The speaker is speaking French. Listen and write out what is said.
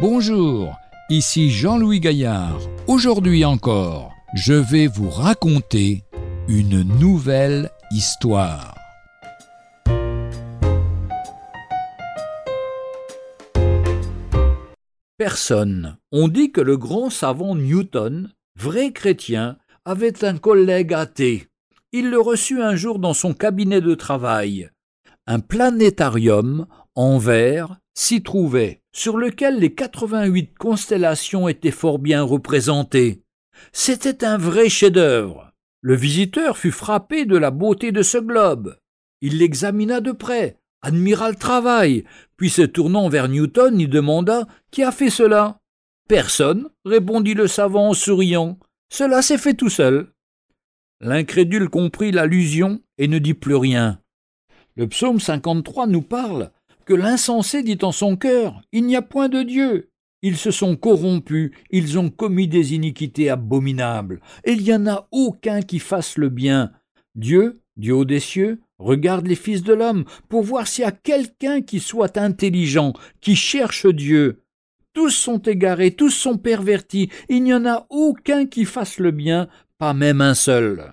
Bonjour, ici Jean-Louis Gaillard. Aujourd'hui encore, je vais vous raconter une nouvelle histoire. Personne. On dit que le grand savant Newton, vrai chrétien, avait un collègue athée. Il le reçut un jour dans son cabinet de travail. Un planétarium en verre s'y trouvait, sur lequel les 88 constellations étaient fort bien représentées. C'était un vrai chef-d'œuvre. Le visiteur fut frappé de la beauté de ce globe. Il l'examina de près, admira le travail, puis se tournant vers Newton, il demanda Qui a fait cela? Personne, répondit le savant en souriant. Cela s'est fait tout seul. L'incrédule comprit l'allusion et ne dit plus rien. Le psaume 53 nous parle que l'insensé dit en son cœur Il n'y a point de Dieu. Ils se sont corrompus, ils ont commis des iniquités abominables, et il n'y en a aucun qui fasse le bien. Dieu, du haut des cieux, regarde les fils de l'homme pour voir s'il y a quelqu'un qui soit intelligent, qui cherche Dieu. Tous sont égarés, tous sont pervertis, il n'y en a aucun qui fasse le bien, pas même un seul.